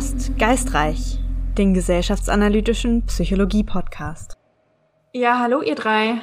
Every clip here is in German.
hörst Geistreich, den gesellschaftsanalytischen Psychologie-Podcast. Ja, hallo ihr drei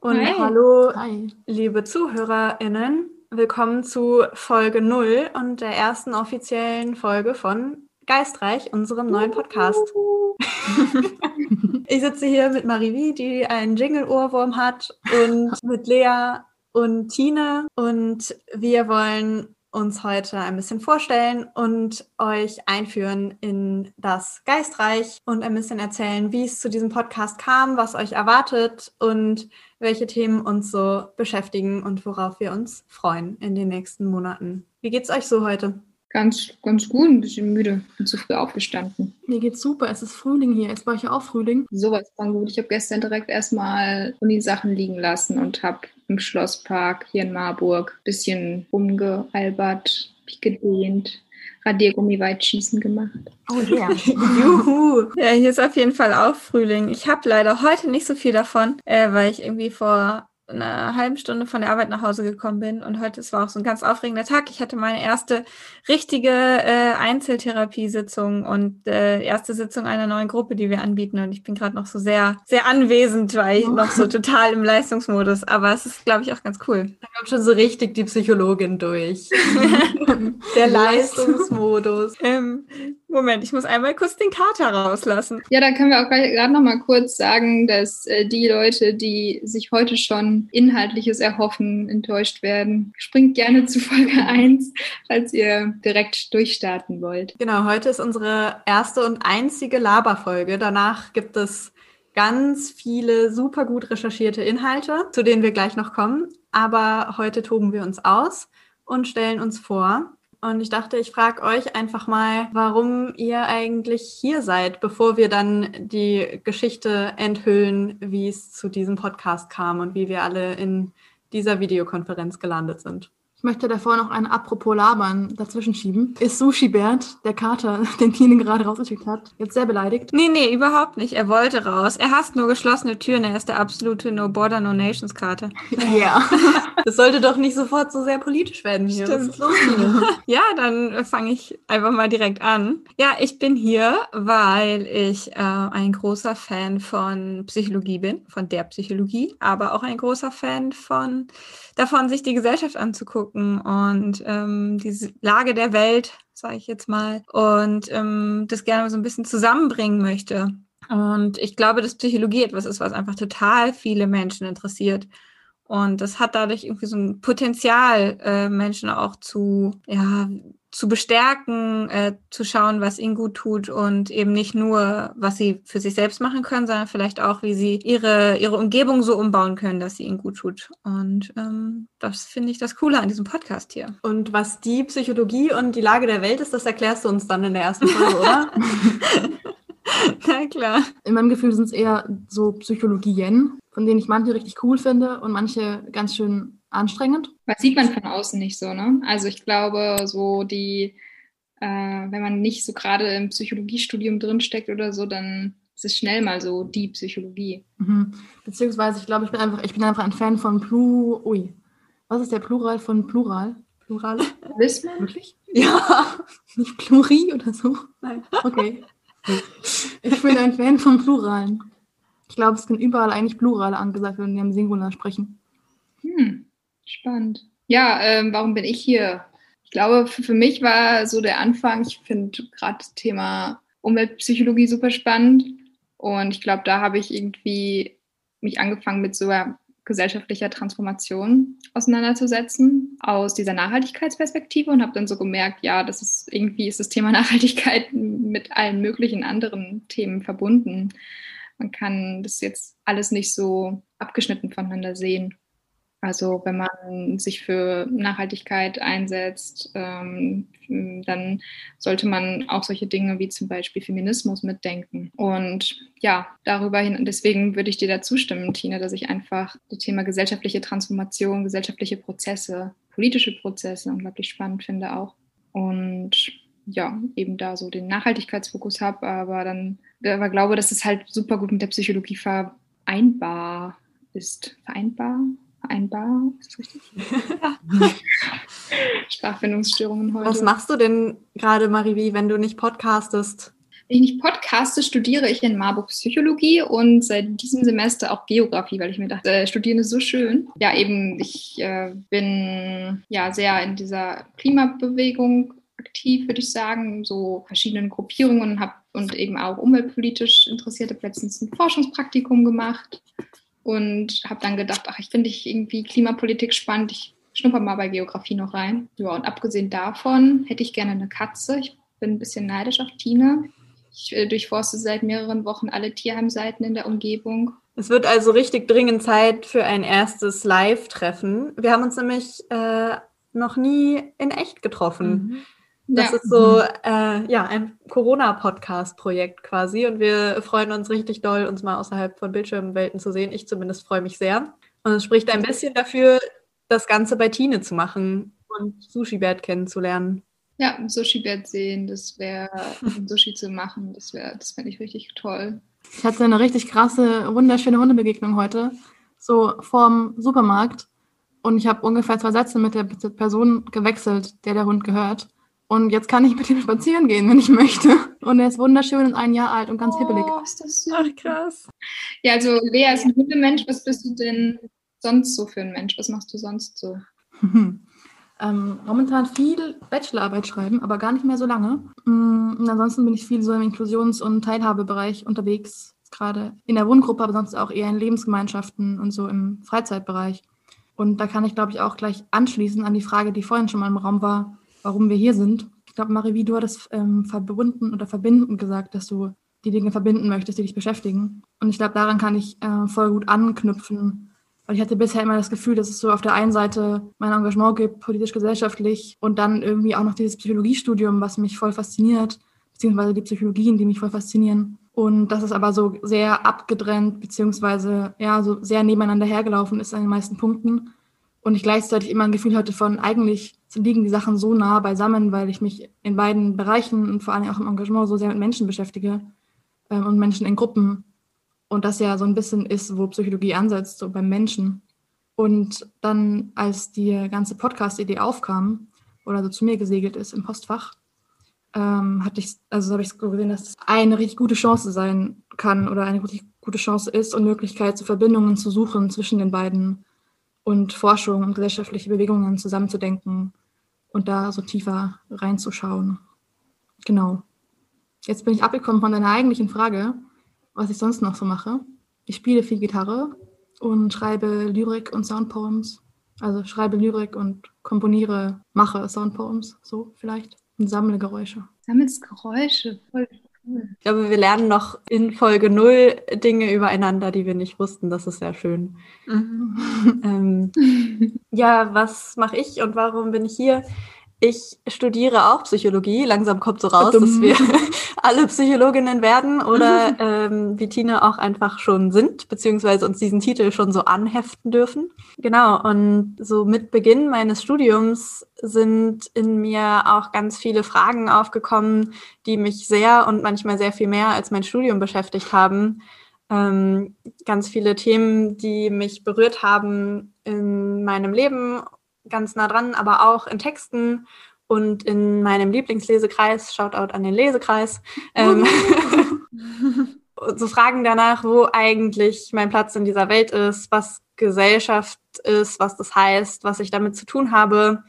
und Hi. hallo Hi. liebe ZuhörerInnen. Willkommen zu Folge 0 und der ersten offiziellen Folge von Geistreich, unserem neuen Podcast. ich sitze hier mit Marivi, die einen Jingle-Ohrwurm hat und mit Lea und Tine und wir wollen uns heute ein bisschen vorstellen und euch einführen in das Geistreich und ein bisschen erzählen, wie es zu diesem Podcast kam, was euch erwartet und welche Themen uns so beschäftigen und worauf wir uns freuen in den nächsten Monaten. Wie geht's euch so heute? Ganz, ganz gut, ein bisschen müde. Bin zu früh aufgestanden. Mir geht's super. Es ist Frühling hier. Ist bei euch ja auch Frühling? Sowas von gut. Ich habe gestern direkt erstmal Uni-Sachen liegen lassen und habe im Schlosspark hier in Marburg ein bisschen rumgealbert, mich gedehnt, Radiergummi-Weitschießen gemacht. Oh yeah. Juhu! Ja, hier ist auf jeden Fall auch Frühling. Ich habe leider heute nicht so viel davon, äh, weil ich irgendwie vor einer halben Stunde von der Arbeit nach Hause gekommen bin. Und heute es war auch so ein ganz aufregender Tag. Ich hatte meine erste richtige äh, Einzeltherapiesitzung und äh, erste Sitzung einer neuen Gruppe, die wir anbieten. Und ich bin gerade noch so sehr, sehr anwesend, weil ich noch so total im Leistungsmodus. Aber es ist, glaube ich, auch ganz cool. Da kommt schon so richtig die Psychologin durch. Der Leistungsmodus. Ähm, Moment, ich muss einmal kurz den Kater rauslassen. Ja, da können wir auch gerade noch mal kurz sagen, dass äh, die Leute, die sich heute schon Inhaltliches erhoffen, enttäuscht werden. Springt gerne zu Folge 1, falls ihr direkt durchstarten wollt. Genau, heute ist unsere erste und einzige Laberfolge. Danach gibt es ganz viele super gut recherchierte Inhalte, zu denen wir gleich noch kommen. Aber heute toben wir uns aus und stellen uns vor. Und ich dachte, ich frage euch einfach mal, warum ihr eigentlich hier seid, bevor wir dann die Geschichte enthüllen, wie es zu diesem Podcast kam und wie wir alle in dieser Videokonferenz gelandet sind. Ich möchte davor noch ein Apropos Labern dazwischen schieben. Ist Sushi Bert, der Kater, den Tine gerade rausgeschickt hat, jetzt sehr beleidigt? Nee, nee, überhaupt nicht. Er wollte raus. Er hasst nur geschlossene Türen. Er ist der absolute No Border, No Nations Karte. Ja. Das sollte doch nicht sofort so sehr politisch werden hier. Was Stimmt. ist los, Tine? Ja, dann fange ich einfach mal direkt an. Ja, ich bin hier, weil ich äh, ein großer Fan von Psychologie bin, von der Psychologie, aber auch ein großer Fan von davon, sich die Gesellschaft anzugucken und ähm, diese Lage der Welt, sage ich jetzt mal, und ähm, das gerne so ein bisschen zusammenbringen möchte. Und ich glaube, dass Psychologie etwas ist, was einfach total viele Menschen interessiert. Und das hat dadurch irgendwie so ein Potenzial, äh, Menschen auch zu, ja, zu bestärken, äh, zu schauen, was ihnen gut tut und eben nicht nur, was sie für sich selbst machen können, sondern vielleicht auch, wie sie ihre, ihre Umgebung so umbauen können, dass sie ihnen gut tut. Und ähm, das finde ich das Coole an diesem Podcast hier. Und was die Psychologie und die Lage der Welt ist, das erklärst du uns dann in der ersten Folge, oder? Na klar. In meinem Gefühl sind es eher so Psychologien, von denen ich manche richtig cool finde und manche ganz schön anstrengend. Was sieht man von außen nicht so, ne? Also ich glaube, so die, äh, wenn man nicht so gerade im Psychologiestudium drinsteckt oder so, dann ist es schnell mal so die Psychologie. Mhm. Beziehungsweise, ich glaube, ich bin einfach, ich bin einfach ein Fan von Plu. Ui. Was ist der Plural von Plural? Plural? Wisst man? Wirklich? ja. Nicht Pluri oder so? Nein. Okay. Ich bin ein Fan von Pluralen. Ich glaube, es können überall eigentlich Plurale angesagt werden, die am Singular sprechen. Hm, spannend. Ja, ähm, warum bin ich hier? Ich glaube, für, für mich war so der Anfang, ich finde gerade das Thema Umweltpsychologie super spannend. Und ich glaube, da habe ich irgendwie mich angefangen mit so einer gesellschaftlicher Transformation auseinanderzusetzen aus dieser Nachhaltigkeitsperspektive und habe dann so gemerkt, ja, das ist irgendwie ist das Thema Nachhaltigkeit mit allen möglichen anderen Themen verbunden. Man kann das jetzt alles nicht so abgeschnitten voneinander sehen. Also wenn man sich für Nachhaltigkeit einsetzt, ähm, dann sollte man auch solche Dinge wie zum Beispiel Feminismus mitdenken. Und ja, darüber hin, deswegen würde ich dir da zustimmen, Tina, dass ich einfach das Thema gesellschaftliche Transformation, gesellschaftliche Prozesse, politische Prozesse unglaublich spannend finde auch. Und ja, eben da so den Nachhaltigkeitsfokus habe, aber dann aber glaube, dass es halt super gut mit der Psychologie vereinbar ist. Vereinbar? Vereinbar. Ist das richtig? ja. Sprachfindungsstörungen heute. Was machst du denn gerade, Marivi, wenn du nicht podcastest? Wenn ich nicht podcaste, studiere ich in Marburg Psychologie und seit diesem Semester auch Geografie, weil ich mir dachte, äh, studieren ist so schön. Ja, eben, ich äh, bin ja sehr in dieser Klimabewegung aktiv, würde ich sagen, so verschiedenen Gruppierungen habe und eben auch umweltpolitisch interessierte letztens ein Forschungspraktikum gemacht und habe dann gedacht, ach, ich finde ich irgendwie Klimapolitik spannend. Ich schnupper mal bei Geografie noch rein. Ja, und abgesehen davon hätte ich gerne eine Katze. Ich bin ein bisschen neidisch auf Tina. Ich äh, durchforste seit mehreren Wochen alle Tierheimseiten in der Umgebung. Es wird also richtig dringend Zeit für ein erstes Live-Treffen. Wir haben uns nämlich äh, noch nie in echt getroffen. Mhm. Das ja. ist so äh, ja, ein Corona-Podcast-Projekt quasi und wir freuen uns richtig doll, uns mal außerhalb von Bildschirmwelten zu sehen. Ich zumindest freue mich sehr. Und es spricht ein bisschen dafür, das Ganze bei Tine zu machen und Sushi-Bert kennenzulernen. Ja, Sushi-Bert sehen, das wäre, Sushi zu machen, das wäre, das fände ich richtig toll. Ich hatte eine richtig krasse, wunderschöne Hundebegegnung heute, so vorm Supermarkt. Und ich habe ungefähr zwei Sätze mit der Person gewechselt, der der Hund gehört. Und jetzt kann ich mit ihm spazieren gehen, wenn ich möchte. Und er ist wunderschön und ein Jahr alt und ganz oh, hibbelig. Ist das. Ach, krass. Ja, also Lea ist ein Hundemensch. Was bist du denn sonst so für ein Mensch? Was machst du sonst so? ähm, momentan viel Bachelorarbeit schreiben, aber gar nicht mehr so lange. Mm, und ansonsten bin ich viel so im Inklusions- und Teilhabebereich unterwegs. Gerade in der Wohngruppe, aber sonst auch eher in Lebensgemeinschaften und so im Freizeitbereich. Und da kann ich, glaube ich, auch gleich anschließen an die Frage, die vorhin schon mal im Raum war warum wir hier sind. Ich glaube, Marie, du hattest ähm, verbunden oder verbinden gesagt, dass du die Dinge verbinden möchtest, die dich beschäftigen. Und ich glaube, daran kann ich äh, voll gut anknüpfen. Weil ich hatte bisher immer das Gefühl, dass es so auf der einen Seite mein Engagement gibt, politisch-gesellschaftlich, und dann irgendwie auch noch dieses Psychologiestudium, was mich voll fasziniert, beziehungsweise die Psychologien, die mich voll faszinieren. Und dass es aber so sehr abgetrennt, beziehungsweise ja, so sehr nebeneinander hergelaufen ist an den meisten Punkten. Und ich gleichzeitig immer ein Gefühl hatte von, eigentlich liegen die Sachen so nah beisammen, weil ich mich in beiden Bereichen und vor allem auch im Engagement so sehr mit Menschen beschäftige ähm, und Menschen in Gruppen. Und das ja so ein bisschen ist, wo Psychologie ansetzt, so beim Menschen. Und dann, als die ganze Podcast-Idee aufkam oder so zu mir gesegelt ist im Postfach, ähm, hatte ich, also habe ich so gesehen, dass es eine richtig gute Chance sein kann oder eine richtig gute Chance ist und Möglichkeit zu Verbindungen zu suchen zwischen den beiden und Forschung und gesellschaftliche Bewegungen zusammenzudenken und da so tiefer reinzuschauen. Genau. Jetzt bin ich abgekommen von deiner eigentlichen Frage, was ich sonst noch so mache. Ich spiele viel Gitarre und schreibe Lyrik und Soundpoems. Also schreibe Lyrik und komponiere, mache Soundpoems, so vielleicht. Und sammle Geräusche. Sammelst Geräusche, voll ich glaube, wir lernen noch in Folge 0 Dinge übereinander, die wir nicht wussten. Das ist sehr schön. Mhm. ähm, ja, was mache ich und warum bin ich hier? Ich studiere auch Psychologie. Langsam kommt so raus, dass wir alle Psychologinnen werden oder ähm, wie Tina auch einfach schon sind, beziehungsweise uns diesen Titel schon so anheften dürfen. Genau, und so mit Beginn meines Studiums sind in mir auch ganz viele Fragen aufgekommen, die mich sehr und manchmal sehr viel mehr als mein Studium beschäftigt haben. Ähm, ganz viele Themen, die mich berührt haben in meinem Leben ganz nah dran, aber auch in Texten und in meinem Lieblingslesekreis, Shoutout an den Lesekreis, ähm, so Fragen danach, wo eigentlich mein Platz in dieser Welt ist, was Gesellschaft ist, was das heißt, was ich damit zu tun habe.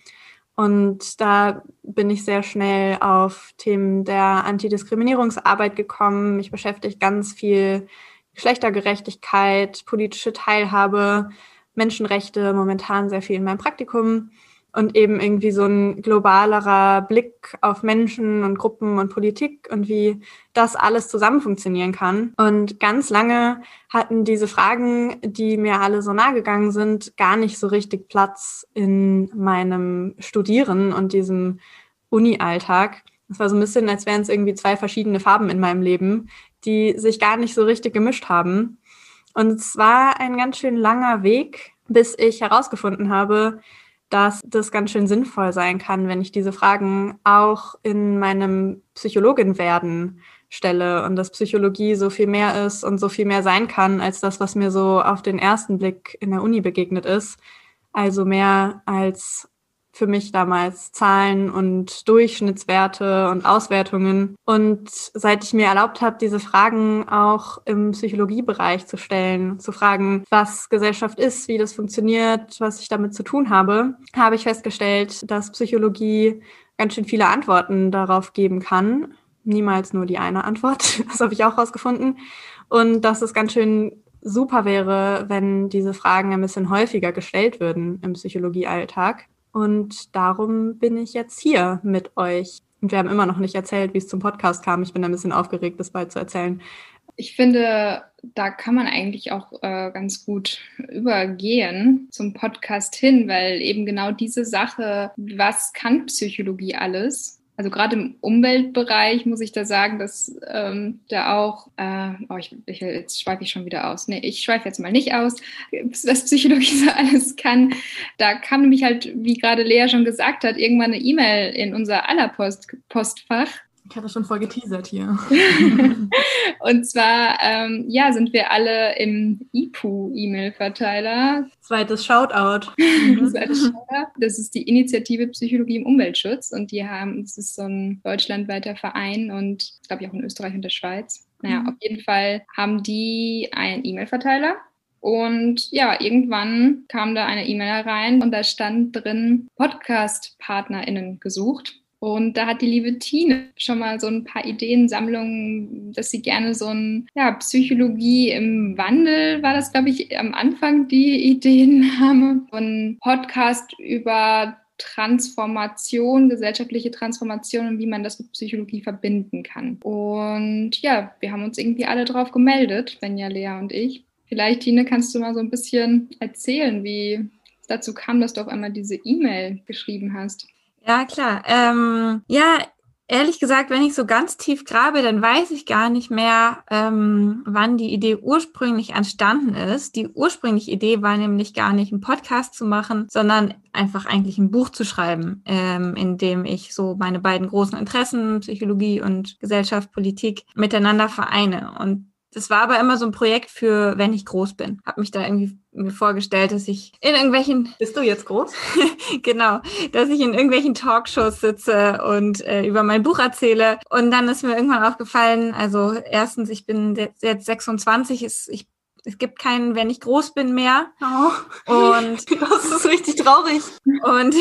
Und da bin ich sehr schnell auf Themen der Antidiskriminierungsarbeit gekommen. Mich beschäftigt ganz viel Geschlechtergerechtigkeit, politische Teilhabe, Menschenrechte momentan sehr viel in meinem Praktikum und eben irgendwie so ein globalerer Blick auf Menschen und Gruppen und Politik und wie das alles zusammen funktionieren kann. Und ganz lange hatten diese Fragen, die mir alle so nahe gegangen sind, gar nicht so richtig Platz in meinem Studieren und diesem Uni-Alltag. Es war so ein bisschen, als wären es irgendwie zwei verschiedene Farben in meinem Leben, die sich gar nicht so richtig gemischt haben. Und es war ein ganz schön langer Weg, bis ich herausgefunden habe, dass das ganz schön sinnvoll sein kann, wenn ich diese Fragen auch in meinem Psychologin werden stelle und dass Psychologie so viel mehr ist und so viel mehr sein kann als das, was mir so auf den ersten Blick in der Uni begegnet ist. Also mehr als für mich damals Zahlen und Durchschnittswerte und Auswertungen. Und seit ich mir erlaubt habe, diese Fragen auch im Psychologiebereich zu stellen, zu fragen, was Gesellschaft ist, wie das funktioniert, was ich damit zu tun habe, habe ich festgestellt, dass Psychologie ganz schön viele Antworten darauf geben kann. Niemals nur die eine Antwort. Das habe ich auch herausgefunden. Und dass es ganz schön super wäre, wenn diese Fragen ein bisschen häufiger gestellt würden im Psychologiealltag. Und darum bin ich jetzt hier mit euch. Und wir haben immer noch nicht erzählt, wie es zum Podcast kam. Ich bin ein bisschen aufgeregt, das bald zu erzählen. Ich finde, da kann man eigentlich auch äh, ganz gut übergehen zum Podcast hin, weil eben genau diese Sache, was kann Psychologie alles, also gerade im Umweltbereich muss ich da sagen, dass ähm, da auch, äh, oh, ich, ich, jetzt schweife ich schon wieder aus. Nee, ich schweife jetzt mal nicht aus, was Psychologie so alles kann. Da kam nämlich halt, wie gerade Lea schon gesagt hat, irgendwann eine E-Mail in unser aller Post Postfach ich hatte schon voll geteasert hier. und zwar, ähm, ja, sind wir alle im IPU-E-Mail-Verteiler. Zweites Shoutout. Zweites Shoutout. Das ist die Initiative Psychologie im Umweltschutz und die haben, das ist so ein deutschlandweiter Verein und glaube ich auch in Österreich und der Schweiz. Naja, mhm. auf jeden Fall haben die einen E-Mail-Verteiler und ja, irgendwann kam da eine E-Mail rein und da stand drin Podcast-PartnerInnen gesucht. Und da hat die liebe Tine schon mal so ein paar Ideensammlungen, dass sie gerne so ein, ja, Psychologie im Wandel war das, glaube ich, am Anfang die Ideennahme. Von Podcast über Transformation, gesellschaftliche Transformation und wie man das mit Psychologie verbinden kann. Und ja, wir haben uns irgendwie alle drauf gemeldet, Benja, Lea und ich. Vielleicht, Tine, kannst du mal so ein bisschen erzählen, wie es dazu kam, dass du auf einmal diese E-Mail geschrieben hast. Ja, klar. Ähm, ja, ehrlich gesagt, wenn ich so ganz tief grabe, dann weiß ich gar nicht mehr, ähm, wann die Idee ursprünglich entstanden ist. Die ursprüngliche Idee war nämlich gar nicht, einen Podcast zu machen, sondern einfach eigentlich ein Buch zu schreiben, ähm, in dem ich so meine beiden großen Interessen, Psychologie und Gesellschaft, Politik, miteinander vereine. Und das war aber immer so ein Projekt für, wenn ich groß bin. Hab mich da irgendwie mir vorgestellt, dass ich in irgendwelchen. Bist du jetzt groß? genau, dass ich in irgendwelchen Talkshows sitze und äh, über mein Buch erzähle. Und dann ist mir irgendwann aufgefallen, also erstens, ich bin jetzt 26, ist, ich es gibt keinen, wenn ich groß bin mehr. Oh. Und das ist richtig traurig. Und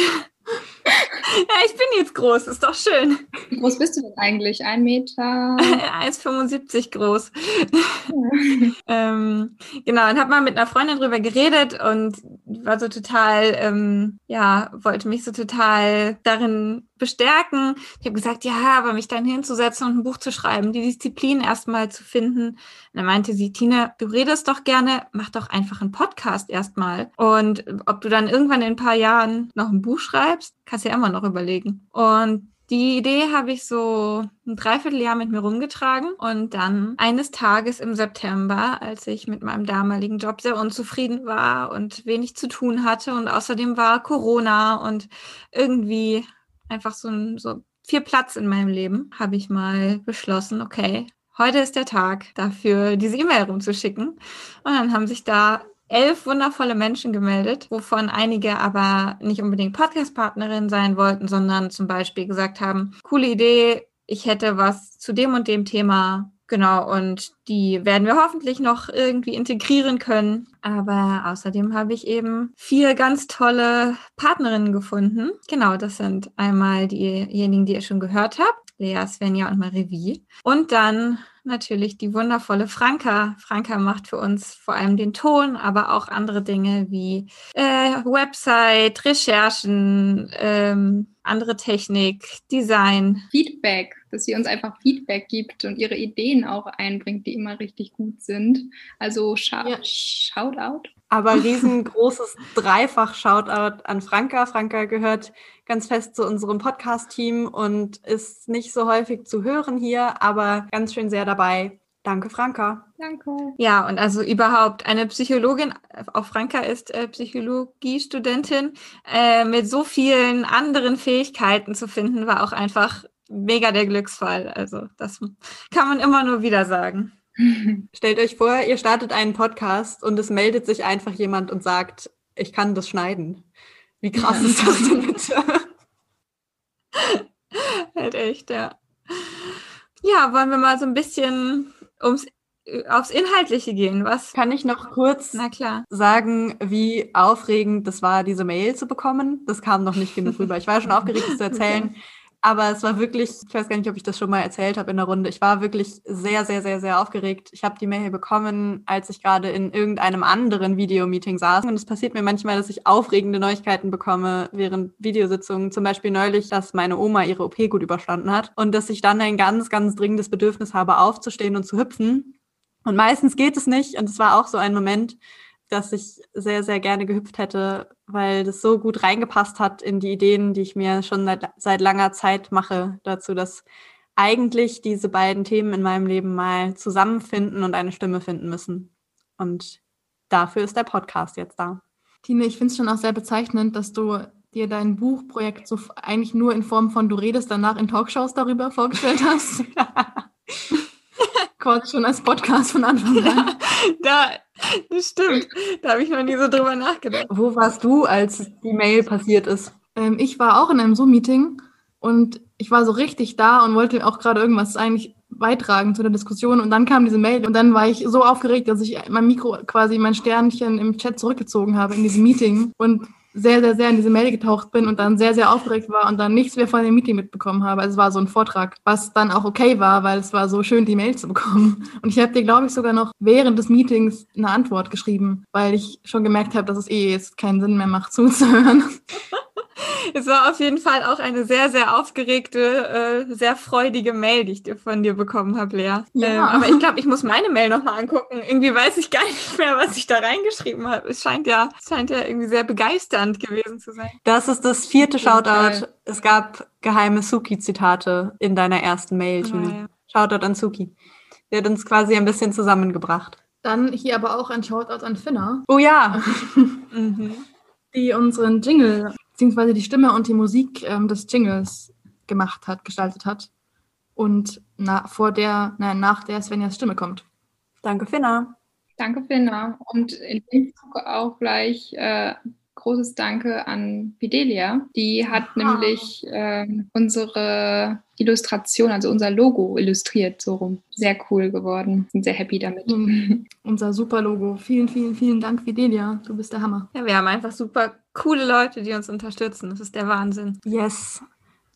ja, ich bin jetzt groß, ist doch schön. Wie groß bist du denn eigentlich? Ein Meter? 1,75 groß. Ja. ähm, genau, und habe mal mit einer Freundin drüber geredet und war so total, ähm, ja, wollte mich so total darin bestärken. Ich habe gesagt, ja, aber mich dann hinzusetzen und ein Buch zu schreiben, die Disziplin erstmal zu finden. Und dann meinte sie, Tina, du redest doch gerne, mach doch einfach einen Podcast erstmal. Und ob du dann irgendwann in ein paar Jahren noch ein Buch schreibst, kannst ja immer noch überlegen. Und die Idee habe ich so ein Dreivierteljahr mit mir rumgetragen und dann eines Tages im September, als ich mit meinem damaligen Job sehr unzufrieden war und wenig zu tun hatte und außerdem war Corona und irgendwie einfach so, so viel Platz in meinem Leben, habe ich mal beschlossen, okay, heute ist der Tag dafür, diese E-Mail rumzuschicken. Und dann haben sich da elf wundervolle Menschen gemeldet, wovon einige aber nicht unbedingt Podcast-Partnerin sein wollten, sondern zum Beispiel gesagt haben, coole Idee, ich hätte was zu dem und dem Thema Genau, und die werden wir hoffentlich noch irgendwie integrieren können. Aber außerdem habe ich eben vier ganz tolle Partnerinnen gefunden. Genau, das sind einmal diejenigen, die ihr schon gehört habt. Lea, Svenja und Marie Und dann natürlich die wundervolle Franka. Franka macht für uns vor allem den Ton, aber auch andere Dinge wie äh, Website, Recherchen, ähm, andere Technik, Design. Feedback, dass sie uns einfach Feedback gibt und ihre Ideen auch einbringt, die immer richtig gut sind. Also Sh ja. Shoutout. Aber riesengroßes Dreifach-Shoutout an Franka. Franka gehört ganz fest zu unserem Podcast-Team und ist nicht so häufig zu hören hier, aber ganz schön sehr dabei. Danke, Franka. Danke. Ja, und also überhaupt eine Psychologin, auch Franka ist äh, Psychologiestudentin, äh, mit so vielen anderen Fähigkeiten zu finden, war auch einfach mega der Glücksfall. Also das kann man immer nur wieder sagen. Stellt euch vor, ihr startet einen Podcast und es meldet sich einfach jemand und sagt, ich kann das schneiden. Wie krass ja. ist das denn bitte? halt echt, ja. Ja, wollen wir mal so ein bisschen ums aufs Inhaltliche gehen. Was kann ich noch kurz Na klar. sagen, wie aufregend das war, diese Mail zu bekommen? Das kam noch nicht genug rüber. Ich war schon aufgeregt, das zu erzählen. Aber es war wirklich, ich weiß gar nicht, ob ich das schon mal erzählt habe in der Runde. Ich war wirklich sehr, sehr, sehr, sehr aufgeregt. Ich habe die Mail bekommen, als ich gerade in irgendeinem anderen Videomeeting saß. Und es passiert mir manchmal, dass ich aufregende Neuigkeiten bekomme während Videositzungen. Zum Beispiel neulich, dass meine Oma ihre OP gut überstanden hat und dass ich dann ein ganz, ganz dringendes Bedürfnis habe, aufzustehen und zu hüpfen. Und meistens geht es nicht. Und es war auch so ein Moment, dass ich sehr, sehr gerne gehüpft hätte, weil das so gut reingepasst hat in die Ideen, die ich mir schon seit, seit langer Zeit mache, dazu, dass eigentlich diese beiden Themen in meinem Leben mal zusammenfinden und eine Stimme finden müssen. Und dafür ist der Podcast jetzt da. Tine, ich finde es schon auch sehr bezeichnend, dass du dir dein Buchprojekt so eigentlich nur in Form von du redest danach in Talkshows darüber vorgestellt hast. quasi schon als Podcast von Anfang an. da, das stimmt. Da habe ich noch nie so drüber nachgedacht. Wo warst du, als die Mail passiert ist? Ähm, ich war auch in einem Zoom-Meeting und ich war so richtig da und wollte auch gerade irgendwas eigentlich beitragen zu der Diskussion und dann kam diese Mail und dann war ich so aufgeregt, dass ich mein Mikro quasi mein Sternchen im Chat zurückgezogen habe in diesem Meeting und sehr, sehr, sehr in diese Mail getaucht bin und dann sehr, sehr aufgeregt war und dann nichts mehr von dem Meeting mitbekommen habe. Also es war so ein Vortrag, was dann auch okay war, weil es war so schön, die Mail zu bekommen. Und ich habe dir, glaube ich, sogar noch während des Meetings eine Antwort geschrieben, weil ich schon gemerkt habe, dass es eh jetzt keinen Sinn mehr macht, zuzuhören. Es war auf jeden Fall auch eine sehr, sehr aufgeregte, äh, sehr freudige Mail, die ich von dir bekommen habe, Lea. Ja. Ähm, aber ich glaube, ich muss meine Mail nochmal angucken. Irgendwie weiß ich gar nicht mehr, was ich da reingeschrieben habe. Es scheint ja, es scheint ja irgendwie sehr begeisternd gewesen zu sein. Das ist das vierte Shoutout. Es gab geheime Suki-Zitate in deiner ersten Mail, ah, Tine. Ja. Shoutout an Suki. Der hat uns quasi ein bisschen zusammengebracht. Dann hier aber auch ein Shoutout an Finna. Oh ja. mhm. Die unseren Jingle beziehungsweise die Stimme und die Musik ähm, des Jingles gemacht hat, gestaltet hat. Und na, vor der, na, nach der Svenjas Stimme kommt. Danke, Finna. Danke, Finna. Und in dem Zuge auch gleich äh, großes Danke an Fidelia. Die hat Aha. nämlich äh, unsere Illustration, also unser Logo illustriert, so rum. Sehr cool geworden. Sind sehr happy damit. Mhm. Unser super Logo. Vielen, vielen, vielen Dank, Fidelia. Du bist der Hammer. Ja, wir haben einfach super coole Leute, die uns unterstützen. Das ist der Wahnsinn. Yes.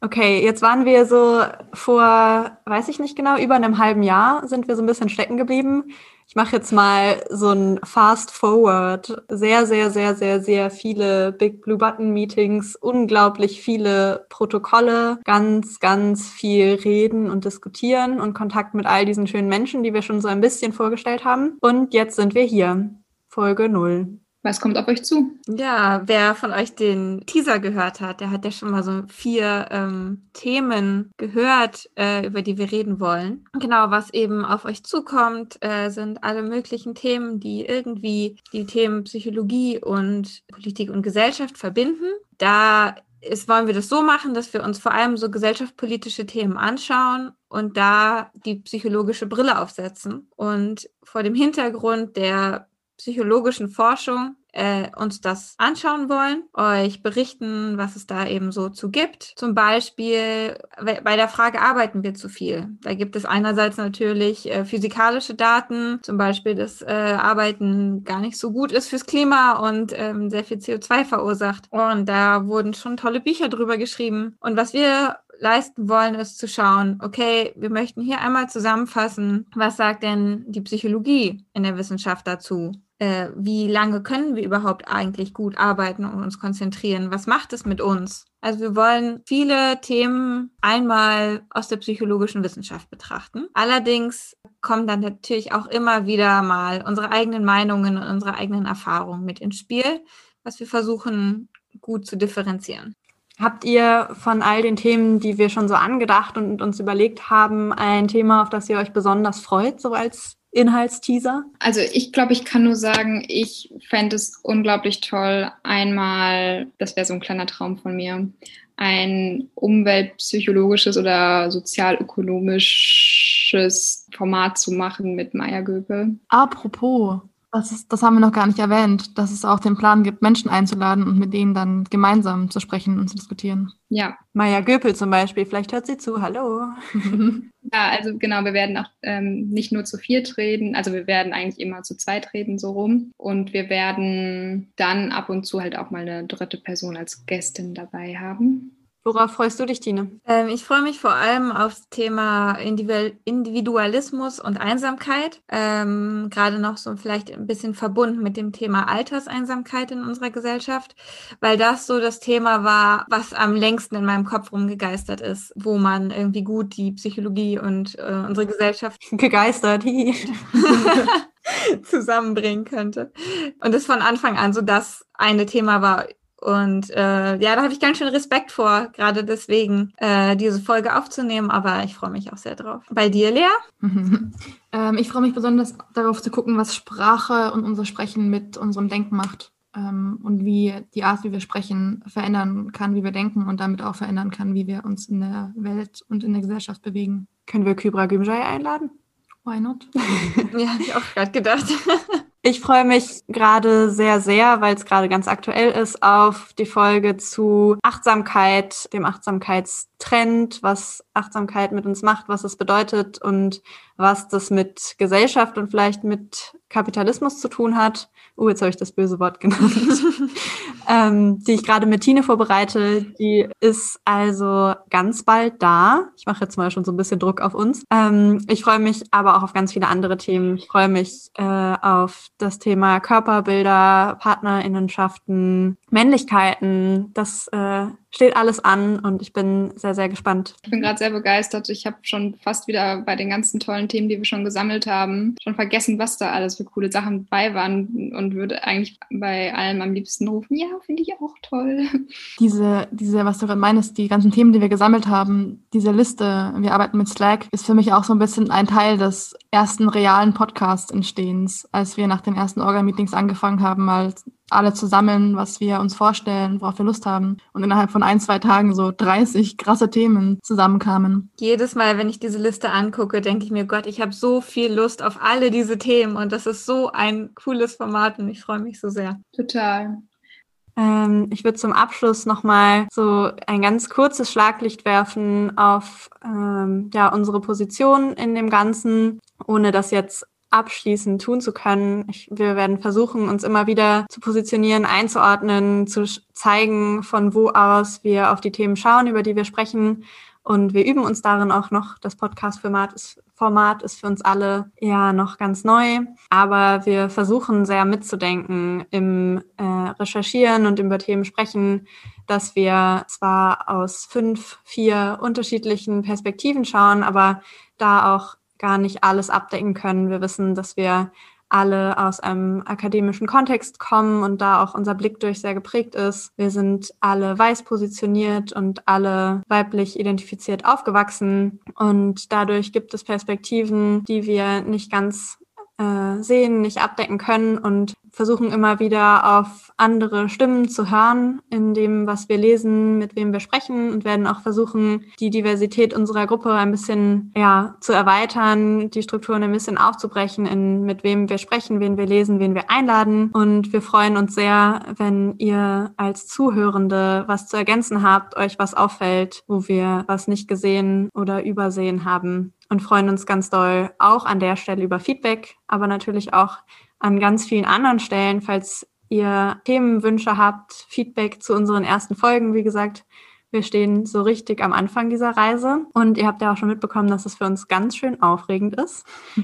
Okay, jetzt waren wir so vor, weiß ich nicht genau, über einem halben Jahr sind wir so ein bisschen stecken geblieben. Ich mache jetzt mal so ein Fast Forward. Sehr, sehr, sehr, sehr, sehr viele Big Blue Button Meetings, unglaublich viele Protokolle, ganz, ganz viel reden und diskutieren und Kontakt mit all diesen schönen Menschen, die wir schon so ein bisschen vorgestellt haben. Und jetzt sind wir hier. Folge 0. Was kommt auf euch zu? Ja, wer von euch den Teaser gehört hat, der hat ja schon mal so vier ähm, Themen gehört, äh, über die wir reden wollen. Genau, was eben auf euch zukommt, äh, sind alle möglichen Themen, die irgendwie die Themen Psychologie und Politik und Gesellschaft verbinden. Da ist, wollen wir das so machen, dass wir uns vor allem so gesellschaftspolitische Themen anschauen und da die psychologische Brille aufsetzen. Und vor dem Hintergrund der psychologischen Forschung äh, uns das anschauen wollen, euch berichten, was es da eben so zu gibt. Zum Beispiel bei der Frage, arbeiten wir zu viel? Da gibt es einerseits natürlich äh, physikalische Daten, zum Beispiel, dass äh, Arbeiten gar nicht so gut ist fürs Klima und ähm, sehr viel CO2 verursacht. Und da wurden schon tolle Bücher drüber geschrieben. Und was wir leisten wollen, ist zu schauen, okay, wir möchten hier einmal zusammenfassen, was sagt denn die Psychologie in der Wissenschaft dazu? Äh, wie lange können wir überhaupt eigentlich gut arbeiten und uns konzentrieren? Was macht es mit uns? Also wir wollen viele Themen einmal aus der psychologischen Wissenschaft betrachten. Allerdings kommen dann natürlich auch immer wieder mal unsere eigenen Meinungen und unsere eigenen Erfahrungen mit ins Spiel, was wir versuchen gut zu differenzieren. Habt ihr von all den Themen, die wir schon so angedacht und uns überlegt haben, ein Thema, auf das ihr euch besonders freut, so als Inhaltsteaser? Also ich glaube, ich kann nur sagen, ich fände es unglaublich toll, einmal, das wäre so ein kleiner Traum von mir, ein umweltpsychologisches oder sozialökonomisches Format zu machen mit Maya Göpel. Apropos, das, ist, das haben wir noch gar nicht erwähnt, dass es auch den Plan gibt, Menschen einzuladen und mit denen dann gemeinsam zu sprechen und zu diskutieren. Ja. Maya Göpel zum Beispiel, vielleicht hört sie zu. Hallo. ja, also genau, wir werden auch ähm, nicht nur zu viert reden, also wir werden eigentlich immer zu zweit reden, so rum. Und wir werden dann ab und zu halt auch mal eine dritte Person als Gästin dabei haben. Worauf freust du dich, Tine? Ähm, ich freue mich vor allem aufs Thema Individualismus und Einsamkeit. Ähm, Gerade noch so vielleicht ein bisschen verbunden mit dem Thema Alterseinsamkeit in unserer Gesellschaft, weil das so das Thema war, was am längsten in meinem Kopf rumgegeistert ist, wo man irgendwie gut die Psychologie und äh, unsere Gesellschaft gegeistert zusammenbringen könnte. Und es von Anfang an so das eine Thema war, und äh, ja, da habe ich ganz schön Respekt vor, gerade deswegen äh, diese Folge aufzunehmen, aber ich freue mich auch sehr drauf. Bei dir, Lea? ähm, ich freue mich besonders darauf zu gucken, was Sprache und unser Sprechen mit unserem Denken macht ähm, und wie die Art, wie wir sprechen, verändern kann, wie wir denken und damit auch verändern kann, wie wir uns in der Welt und in der Gesellschaft bewegen. Können wir Kybra Gümjai einladen? Why not? ja, habe ich auch gerade gedacht. Ich freue mich gerade sehr, sehr, weil es gerade ganz aktuell ist, auf die Folge zu Achtsamkeit, dem Achtsamkeitstrend, was Achtsamkeit mit uns macht, was es bedeutet und was das mit Gesellschaft und vielleicht mit Kapitalismus zu tun hat. Oh, jetzt habe ich das böse Wort genannt. ähm, die ich gerade mit Tine vorbereite. Die ist also ganz bald da. Ich mache jetzt mal schon so ein bisschen Druck auf uns. Ähm, ich freue mich aber auch auf ganz viele andere Themen. Ich freue mich äh, auf das Thema Körperbilder, Partnerinnenschaften, Männlichkeiten. Das äh, steht alles an und ich bin sehr, sehr gespannt. Ich bin gerade sehr begeistert. Ich habe schon fast wieder bei den ganzen tollen Themen, die wir schon gesammelt haben, schon vergessen, was da alles für coole Sachen bei waren und würde eigentlich bei allem am liebsten rufen, ja, finde ich auch toll. Diese, diese, was du gerade meinst, die ganzen Themen, die wir gesammelt haben, diese Liste, wir arbeiten mit Slack, ist für mich auch so ein bisschen ein Teil des ersten realen Podcast-Entstehens, als wir nach den ersten Orga-Meetings angefangen haben, mal alle zu sammeln, was wir uns vorstellen, worauf wir Lust haben. Und innerhalb von ein, zwei Tagen so 30 krasse Themen zusammenkamen. Jedes Mal, wenn ich diese Liste angucke, denke ich mir, Gott, ich habe so viel Lust auf alle diese Themen und das ist so ein cooles Format und ich freue mich so sehr. Total. Ähm, ich würde zum Abschluss nochmal so ein ganz kurzes Schlaglicht werfen auf ähm, ja, unsere Position in dem Ganzen, ohne das jetzt abschließend tun zu können. Ich, wir werden versuchen, uns immer wieder zu positionieren, einzuordnen, zu zeigen, von wo aus wir auf die Themen schauen, über die wir sprechen. Und wir üben uns darin auch noch. Das Podcast-Format ist, Format ist für uns alle ja noch ganz neu. Aber wir versuchen sehr mitzudenken im äh, Recherchieren und über Themen sprechen, dass wir zwar aus fünf, vier unterschiedlichen Perspektiven schauen, aber da auch gar nicht alles abdecken können. Wir wissen, dass wir alle aus einem akademischen Kontext kommen und da auch unser Blick durch sehr geprägt ist. Wir sind alle weiß positioniert und alle weiblich identifiziert aufgewachsen und dadurch gibt es Perspektiven, die wir nicht ganz äh, sehen, nicht abdecken können und versuchen immer wieder auf andere Stimmen zu hören in dem, was wir lesen, mit wem wir sprechen und werden auch versuchen, die Diversität unserer Gruppe ein bisschen ja, zu erweitern, die Strukturen ein bisschen aufzubrechen, in mit wem wir sprechen, wen wir lesen, wen wir einladen. Und wir freuen uns sehr, wenn ihr als Zuhörende was zu ergänzen habt, euch was auffällt, wo wir was nicht gesehen oder übersehen haben und freuen uns ganz doll auch an der Stelle über Feedback, aber natürlich auch an ganz vielen anderen Stellen, falls ihr Themenwünsche habt, Feedback zu unseren ersten Folgen. Wie gesagt, wir stehen so richtig am Anfang dieser Reise und ihr habt ja auch schon mitbekommen, dass es für uns ganz schön aufregend ist.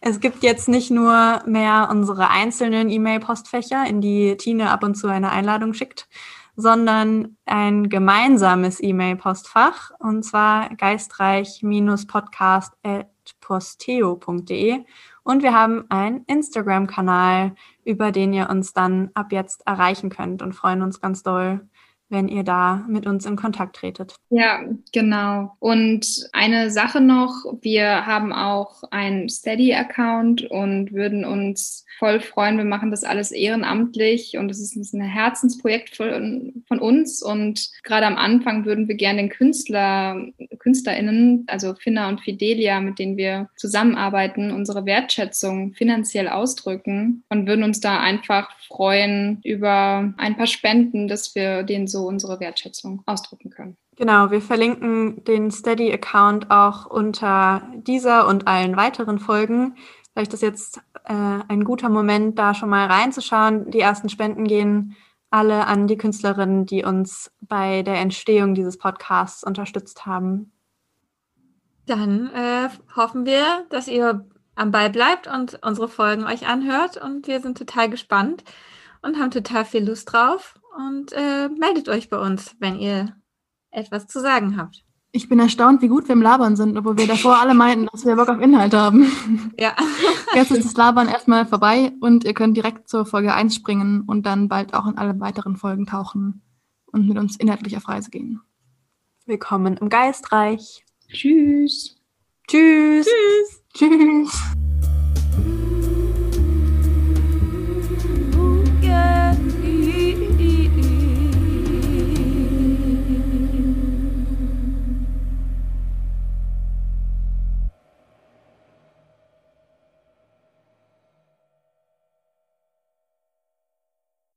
es gibt jetzt nicht nur mehr unsere einzelnen E-Mail-Postfächer, in die Tine ab und zu eine Einladung schickt, sondern ein gemeinsames E-Mail-Postfach und zwar geistreich-podcast.posteo.de und wir haben einen Instagram-Kanal, über den ihr uns dann ab jetzt erreichen könnt und freuen uns ganz doll, wenn ihr da mit uns in Kontakt tretet. Ja, genau. Und eine Sache noch, wir haben auch einen Steady-Account und würden uns voll freuen. Wir machen das alles ehrenamtlich und es ist ein Herzensprojekt von, von uns. Und gerade am Anfang würden wir gerne den Künstler, KünstlerInnen, also Finna und Fidelia, mit denen wir zusammenarbeiten, unsere Wertschätzung finanziell ausdrücken und würden uns da einfach freuen über ein paar Spenden, dass wir denen so unsere Wertschätzung ausdrücken können. Genau, wir verlinken den Steady-Account auch unter dieser und allen weiteren Folgen. Vielleicht ist jetzt äh, ein guter Moment, da schon mal reinzuschauen. Die ersten Spenden gehen alle an die Künstlerinnen, die uns bei der Entstehung dieses Podcasts unterstützt haben. Dann äh, hoffen wir, dass ihr am Ball bleibt und unsere Folgen euch anhört. Und wir sind total gespannt und haben total viel Lust drauf. Und äh, meldet euch bei uns, wenn ihr etwas zu sagen habt. Ich bin erstaunt, wie gut wir im Labern sind, obwohl wir davor alle meinten, dass wir Bock auf Inhalt haben. Ja. Jetzt ist das Labern erstmal vorbei und ihr könnt direkt zur Folge 1 springen und dann bald auch in alle weiteren Folgen tauchen und mit uns inhaltlich auf Reise gehen. Willkommen im Geistreich. Tschüss. Tschüss. Tschüss. Tschüss.